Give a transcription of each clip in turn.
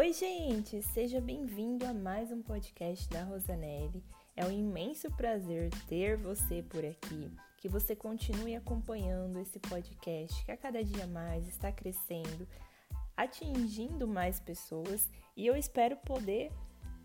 Oi, gente! Seja bem-vindo a mais um podcast da Rosanelli. É um imenso prazer ter você por aqui, que você continue acompanhando esse podcast que a cada dia mais está crescendo, atingindo mais pessoas e eu espero poder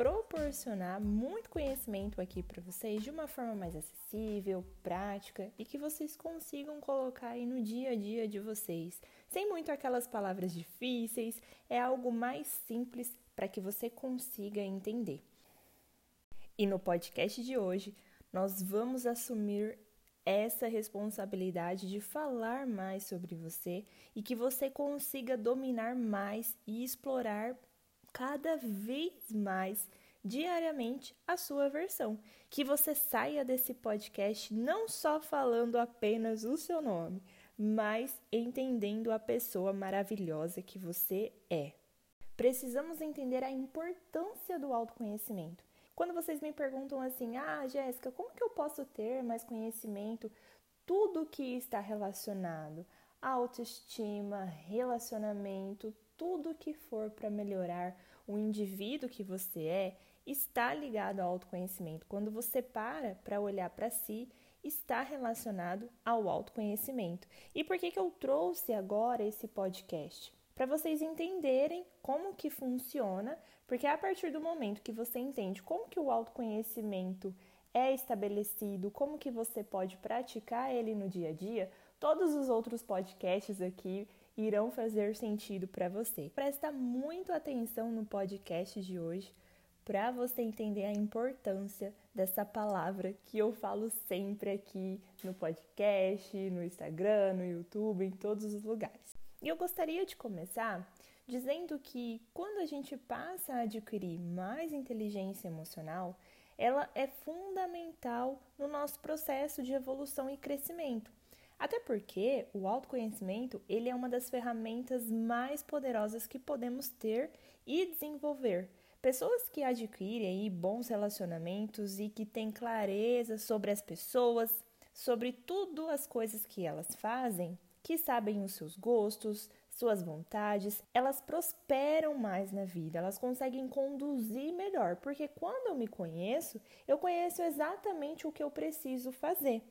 proporcionar muito conhecimento aqui para vocês de uma forma mais acessível, prática e que vocês consigam colocar aí no dia a dia de vocês, sem muito aquelas palavras difíceis, é algo mais simples para que você consiga entender. E no podcast de hoje, nós vamos assumir essa responsabilidade de falar mais sobre você e que você consiga dominar mais e explorar cada vez mais diariamente a sua versão. Que você saia desse podcast não só falando apenas o seu nome, mas entendendo a pessoa maravilhosa que você é. Precisamos entender a importância do autoconhecimento. Quando vocês me perguntam assim: "Ah, Jéssica, como que eu posso ter mais conhecimento?" Tudo que está relacionado à autoestima, relacionamento, tudo que for para melhorar o indivíduo que você é está ligado ao autoconhecimento. Quando você para para olhar para si, está relacionado ao autoconhecimento. E por que, que eu trouxe agora esse podcast? Para vocês entenderem como que funciona, porque a partir do momento que você entende como que o autoconhecimento é estabelecido, como que você pode praticar ele no dia a dia, todos os outros podcasts aqui irão fazer sentido para você. Presta muito atenção no podcast de hoje para você entender a importância dessa palavra que eu falo sempre aqui no podcast, no Instagram, no YouTube, em todos os lugares. E eu gostaria de começar dizendo que quando a gente passa a adquirir mais inteligência emocional, ela é fundamental no nosso processo de evolução e crescimento. Até porque o autoconhecimento, ele é uma das ferramentas mais poderosas que podemos ter e desenvolver. Pessoas que adquirem bons relacionamentos e que têm clareza sobre as pessoas, sobre tudo as coisas que elas fazem, que sabem os seus gostos, suas vontades, elas prosperam mais na vida, elas conseguem conduzir melhor, porque quando eu me conheço, eu conheço exatamente o que eu preciso fazer.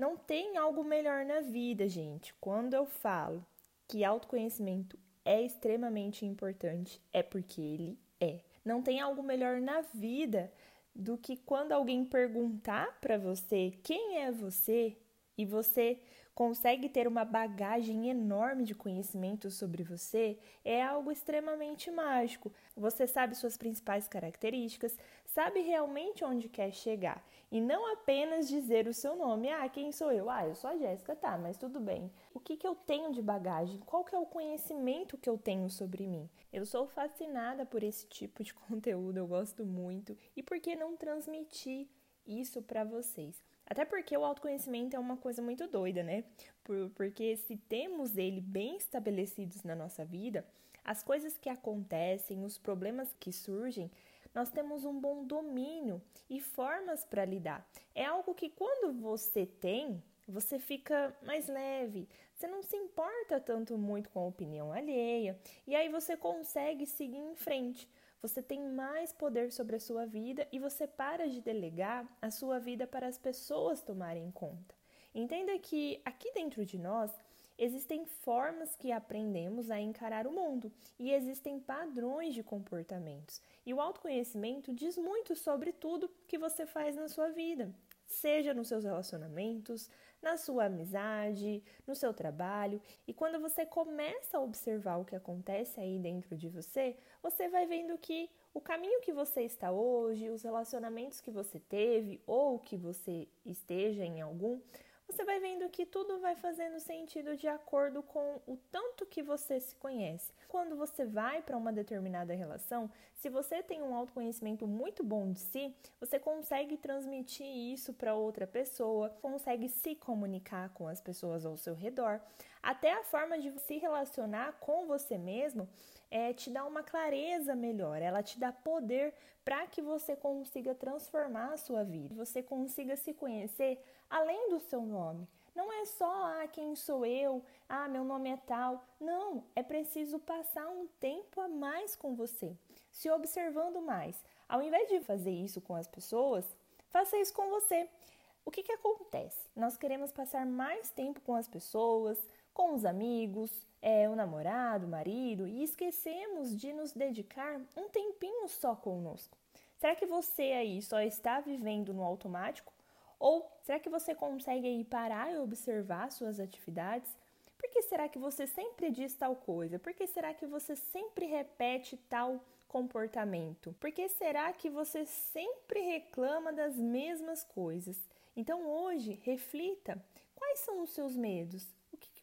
Não tem algo melhor na vida, gente. Quando eu falo que autoconhecimento é extremamente importante, é porque ele é. Não tem algo melhor na vida do que quando alguém perguntar para você quem é você e você consegue ter uma bagagem enorme de conhecimento sobre você, é algo extremamente mágico. Você sabe suas principais características, sabe realmente onde quer chegar e não apenas dizer o seu nome. Ah, quem sou eu? Ah, eu sou a Jéssica, tá, mas tudo bem. O que, que eu tenho de bagagem? Qual que é o conhecimento que eu tenho sobre mim? Eu sou fascinada por esse tipo de conteúdo, eu gosto muito. E por que não transmitir isso para vocês? Até porque o autoconhecimento é uma coisa muito doida, né? Por, porque se temos ele bem estabelecidos na nossa vida, as coisas que acontecem, os problemas que surgem, nós temos um bom domínio e formas para lidar. É algo que quando você tem, você fica mais leve, você não se importa tanto muito com a opinião alheia e aí você consegue seguir em frente. Você tem mais poder sobre a sua vida e você para de delegar a sua vida para as pessoas tomarem conta. Entenda que aqui dentro de nós existem formas que aprendemos a encarar o mundo e existem padrões de comportamentos. E o autoconhecimento diz muito sobre tudo que você faz na sua vida, seja nos seus relacionamentos, na sua amizade, no seu trabalho. E quando você começa a observar o que acontece aí dentro de você, você vai vendo que o caminho que você está hoje, os relacionamentos que você teve ou que você esteja em algum, você vai vendo que tudo vai fazendo sentido de acordo com o tanto que você se conhece. Quando você vai para uma determinada relação, se você tem um autoconhecimento muito bom de si, você consegue transmitir isso para outra pessoa, consegue se comunicar com as pessoas ao seu redor. Até a forma de se relacionar com você mesmo é, te dá uma clareza melhor, ela te dá poder para que você consiga transformar a sua vida, você consiga se conhecer além do seu nome. Não é só ah, quem sou eu, ah, meu nome é tal. Não, é preciso passar um tempo a mais com você, se observando mais. Ao invés de fazer isso com as pessoas, faça isso com você. O que, que acontece? Nós queremos passar mais tempo com as pessoas, com os amigos, é, o namorado, o marido, e esquecemos de nos dedicar um tempinho só conosco. Será que você aí só está vivendo no automático? Ou será que você consegue aí parar e observar suas atividades? Por que será que você sempre diz tal coisa? Por que será que você sempre repete tal comportamento? Por que será que você sempre reclama das mesmas coisas? Então hoje, reflita: quais são os seus medos?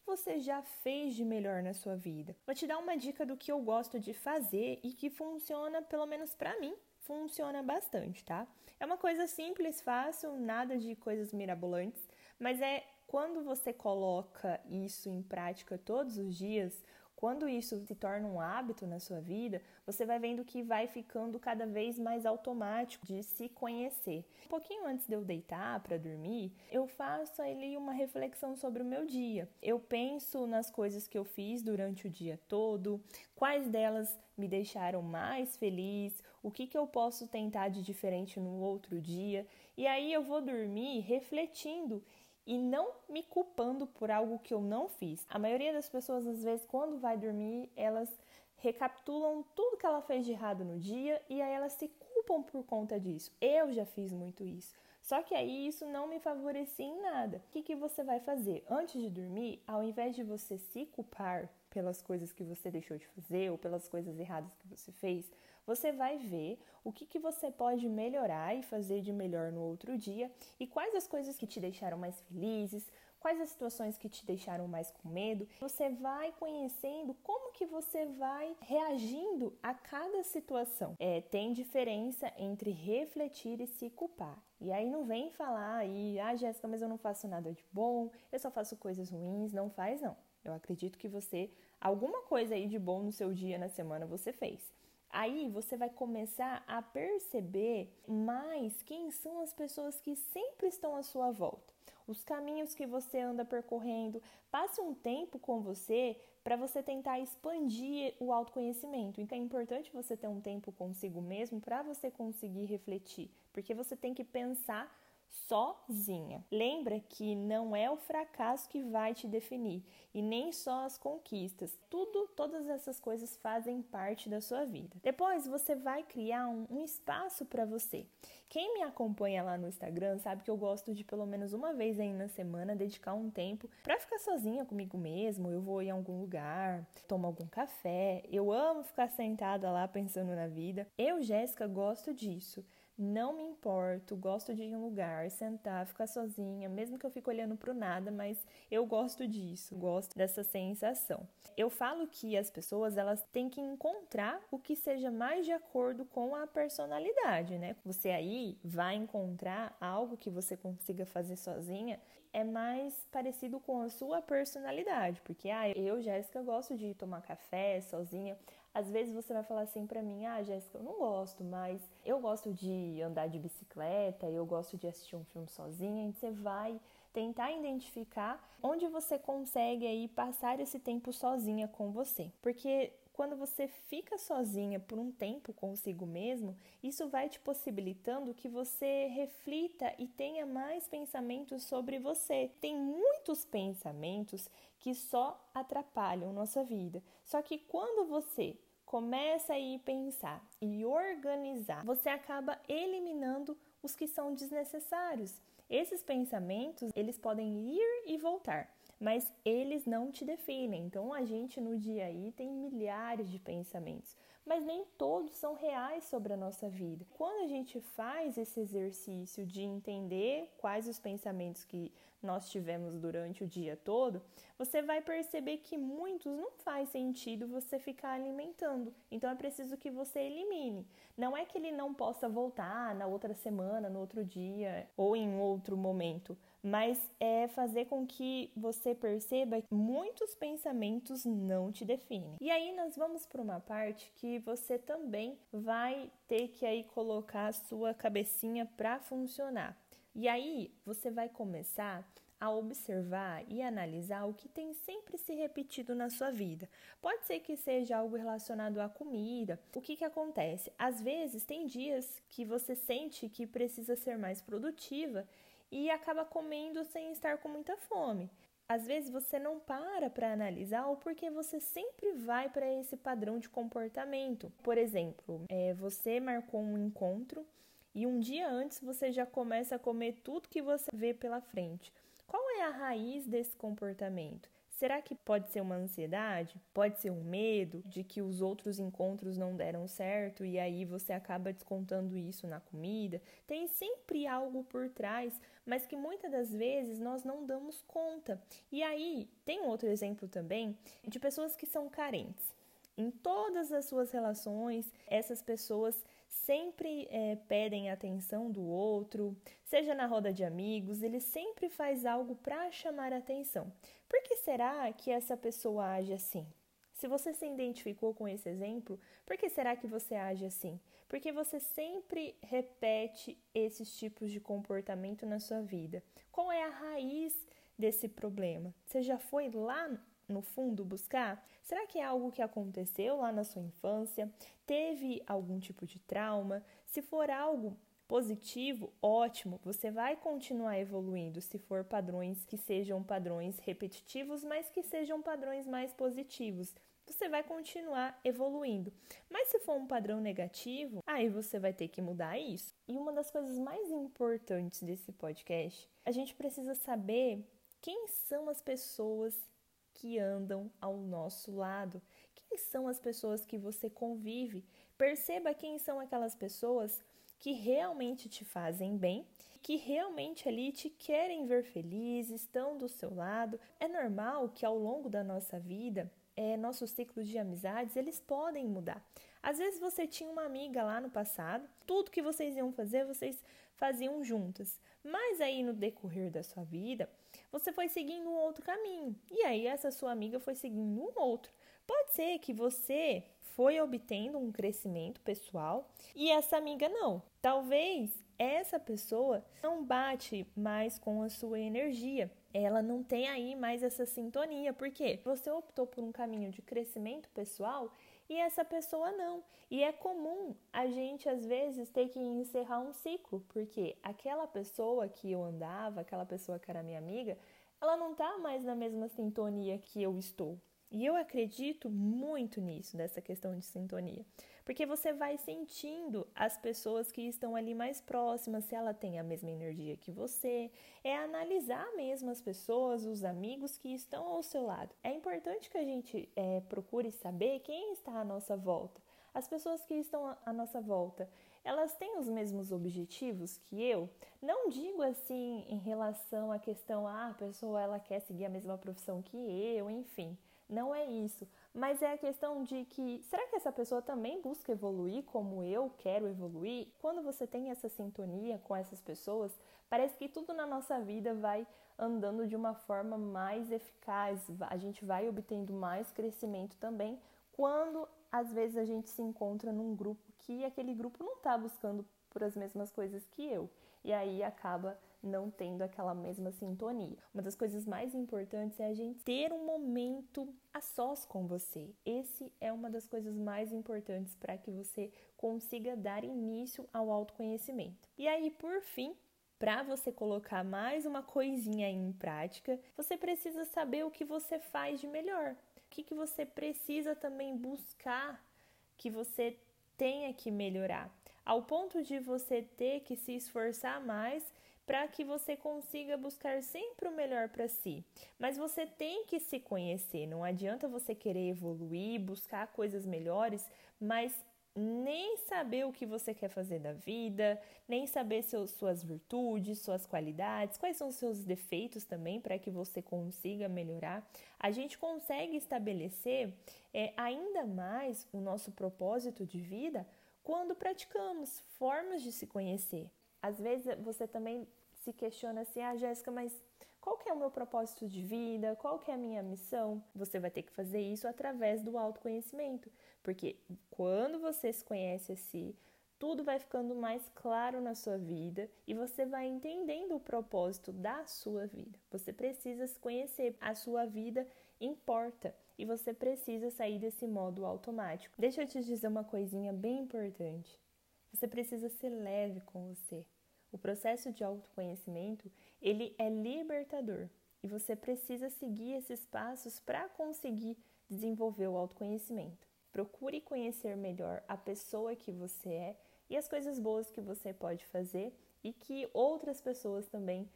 Você já fez de melhor na sua vida? Vou te dar uma dica do que eu gosto de fazer e que funciona, pelo menos para mim, funciona bastante, tá? É uma coisa simples, fácil, nada de coisas mirabolantes, mas é quando você coloca isso em prática todos os dias, quando isso se torna um hábito na sua vida, você vai vendo que vai ficando cada vez mais automático de se conhecer. Um pouquinho antes de eu deitar para dormir, eu faço ali uma reflexão sobre o meu dia. Eu penso nas coisas que eu fiz durante o dia todo, quais delas me deixaram mais feliz, o que, que eu posso tentar de diferente no outro dia. E aí eu vou dormir refletindo e não me culpando por algo que eu não fiz. A maioria das pessoas, às vezes, quando vai dormir, elas recapitulam tudo que ela fez de errado no dia e aí elas se culpam por conta disso. Eu já fiz muito isso. Só que aí isso não me favorecia em nada. O que, que você vai fazer? Antes de dormir, ao invés de você se culpar pelas coisas que você deixou de fazer ou pelas coisas erradas que você fez, você vai ver o que, que você pode melhorar e fazer de melhor no outro dia e quais as coisas que te deixaram mais felizes, quais as situações que te deixaram mais com medo. Você vai conhecendo como que você vai reagindo a cada situação. É, tem diferença entre refletir e se culpar. E aí não vem falar aí, ah, Jéssica, mas eu não faço nada de bom, eu só faço coisas ruins. Não faz, não. Eu acredito que você, alguma coisa aí de bom no seu dia, na semana, você fez. Aí você vai começar a perceber mais quem são as pessoas que sempre estão à sua volta, os caminhos que você anda percorrendo. Passe um tempo com você para você tentar expandir o autoconhecimento. Então é importante você ter um tempo consigo mesmo para você conseguir refletir, porque você tem que pensar sozinha. Lembra que não é o fracasso que vai te definir e nem só as conquistas. Tudo, todas essas coisas fazem parte da sua vida. Depois você vai criar um, um espaço para você. Quem me acompanha lá no Instagram sabe que eu gosto de pelo menos uma vez aí na semana dedicar um tempo para ficar sozinha comigo mesmo. Eu vou em algum lugar, tomo algum café. Eu amo ficar sentada lá pensando na vida. Eu, Jéssica, gosto disso não me importo, gosto de ir em um lugar, sentar, ficar sozinha, mesmo que eu fique olhando para o nada, mas eu gosto disso, gosto dessa sensação. Eu falo que as pessoas elas têm que encontrar o que seja mais de acordo com a personalidade, né? Você aí vai encontrar algo que você consiga fazer sozinha é mais parecido com a sua personalidade, porque ah, eu, Jéssica, gosto de tomar café sozinha. Às vezes você vai falar assim para mim: "Ah, Jéssica, eu não gosto, mas eu gosto de andar de bicicleta, eu gosto de assistir um filme sozinha". E você vai tentar identificar onde você consegue aí passar esse tempo sozinha com você. Porque quando você fica sozinha por um tempo consigo mesmo, isso vai te possibilitando que você reflita e tenha mais pensamentos sobre você. Tem muitos pensamentos que só atrapalham nossa vida. Só que quando você começa a ir pensar e organizar, você acaba eliminando os que são desnecessários. Esses pensamentos, eles podem ir e voltar mas eles não te definem. Então a gente no dia aí tem milhares de pensamentos, mas nem todos são reais sobre a nossa vida. Quando a gente faz esse exercício de entender quais os pensamentos que nós tivemos durante o dia todo, você vai perceber que muitos não faz sentido você ficar alimentando. Então é preciso que você elimine. Não é que ele não possa voltar na outra semana, no outro dia ou em outro momento, mas é fazer com que você perceba que muitos pensamentos não te definem. E aí nós vamos para uma parte que você também vai ter que aí colocar a sua cabecinha para funcionar. E aí você vai começar a observar e analisar o que tem sempre se repetido na sua vida. Pode ser que seja algo relacionado à comida. O que, que acontece? Às vezes, tem dias que você sente que precisa ser mais produtiva e acaba comendo sem estar com muita fome. Às vezes você não para para analisar o porquê você sempre vai para esse padrão de comportamento. Por exemplo, é, você marcou um encontro e um dia antes você já começa a comer tudo que você vê pela frente. Qual é a raiz desse comportamento? Será que pode ser uma ansiedade? Pode ser um medo de que os outros encontros não deram certo e aí você acaba descontando isso na comida? Tem sempre algo por trás, mas que muitas das vezes nós não damos conta. E aí, tem outro exemplo também de pessoas que são carentes. Em todas as suas relações, essas pessoas sempre é, pedem atenção do outro, seja na roda de amigos, ele sempre faz algo para chamar atenção. Por que será que essa pessoa age assim? Se você se identificou com esse exemplo, por que será que você age assim? Porque você sempre repete esses tipos de comportamento na sua vida. Qual é a raiz desse problema? Você já foi lá no fundo buscar? Será que é algo que aconteceu lá na sua infância? Teve algum tipo de trauma? Se for algo positivo, ótimo, você vai continuar evoluindo se for padrões que sejam padrões repetitivos, mas que sejam padrões mais positivos. Você vai continuar evoluindo. Mas se for um padrão negativo, aí você vai ter que mudar isso. E uma das coisas mais importantes desse podcast, a gente precisa saber quem são as pessoas que andam ao nosso lado. Quem são as pessoas que você convive? Perceba quem são aquelas pessoas que realmente te fazem bem, que realmente ali te querem ver feliz, estão do seu lado. É normal que ao longo da nossa vida, é, nossos ciclos de amizades, eles podem mudar. Às vezes você tinha uma amiga lá no passado, tudo que vocês iam fazer, vocês faziam juntas. Mas aí no decorrer da sua vida, você foi seguindo um outro caminho. E aí essa sua amiga foi seguindo um outro. Pode ser que você foi obtendo um crescimento pessoal e essa amiga não. Talvez essa pessoa não bate mais com a sua energia. Ela não tem aí mais essa sintonia, porque você optou por um caminho de crescimento pessoal e essa pessoa não. E é comum a gente às vezes ter que encerrar um ciclo, porque aquela pessoa que eu andava, aquela pessoa que era minha amiga, ela não tá mais na mesma sintonia que eu estou. E eu acredito muito nisso, nessa questão de sintonia, porque você vai sentindo as pessoas que estão ali mais próximas, se ela tem a mesma energia que você, é analisar mesmo as pessoas, os amigos que estão ao seu lado. É importante que a gente é, procure saber quem está à nossa volta. As pessoas que estão à nossa volta, elas têm os mesmos objetivos que eu? Não digo assim em relação à questão, ah, a pessoa ela quer seguir a mesma profissão que eu, enfim. Não é isso, mas é a questão de que será que essa pessoa também busca evoluir como eu quero evoluir? Quando você tem essa sintonia com essas pessoas, parece que tudo na nossa vida vai andando de uma forma mais eficaz, a gente vai obtendo mais crescimento também quando às vezes a gente se encontra num grupo que aquele grupo não está buscando por as mesmas coisas que eu. E aí acaba não tendo aquela mesma sintonia. Uma das coisas mais importantes é a gente ter um momento a sós com você. Esse é uma das coisas mais importantes para que você consiga dar início ao autoconhecimento. E aí, por fim, para você colocar mais uma coisinha em prática, você precisa saber o que você faz de melhor. O que, que você precisa também buscar que você tenha que melhorar, ao ponto de você ter que se esforçar mais para que você consiga buscar sempre o melhor para si. Mas você tem que se conhecer, não adianta você querer evoluir, buscar coisas melhores, mas nem saber o que você quer fazer da vida, nem saber suas virtudes, suas qualidades, quais são seus defeitos também para que você consiga melhorar. A gente consegue estabelecer é, ainda mais o nosso propósito de vida quando praticamos formas de se conhecer. Às vezes você também se questiona assim: "Ah, Jéssica, mas qual que é o meu propósito de vida? Qual que é a minha missão?" Você vai ter que fazer isso através do autoconhecimento, porque quando você se conhece a si, tudo vai ficando mais claro na sua vida e você vai entendendo o propósito da sua vida. Você precisa se conhecer, a sua vida importa e você precisa sair desse modo automático. Deixa eu te dizer uma coisinha bem importante. Você precisa ser leve com você. O processo de autoconhecimento, ele é libertador e você precisa seguir esses passos para conseguir desenvolver o autoconhecimento. Procure conhecer melhor a pessoa que você é e as coisas boas que você pode fazer e que outras pessoas também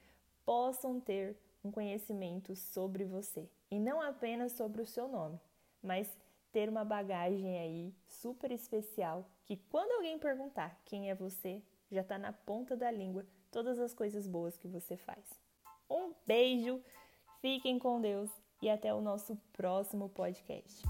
possam ter um conhecimento sobre você e não apenas sobre o seu nome, mas ter uma bagagem aí super especial que quando alguém perguntar quem é você, já está na ponta da língua todas as coisas boas que você faz. Um beijo, fiquem com Deus e até o nosso próximo podcast.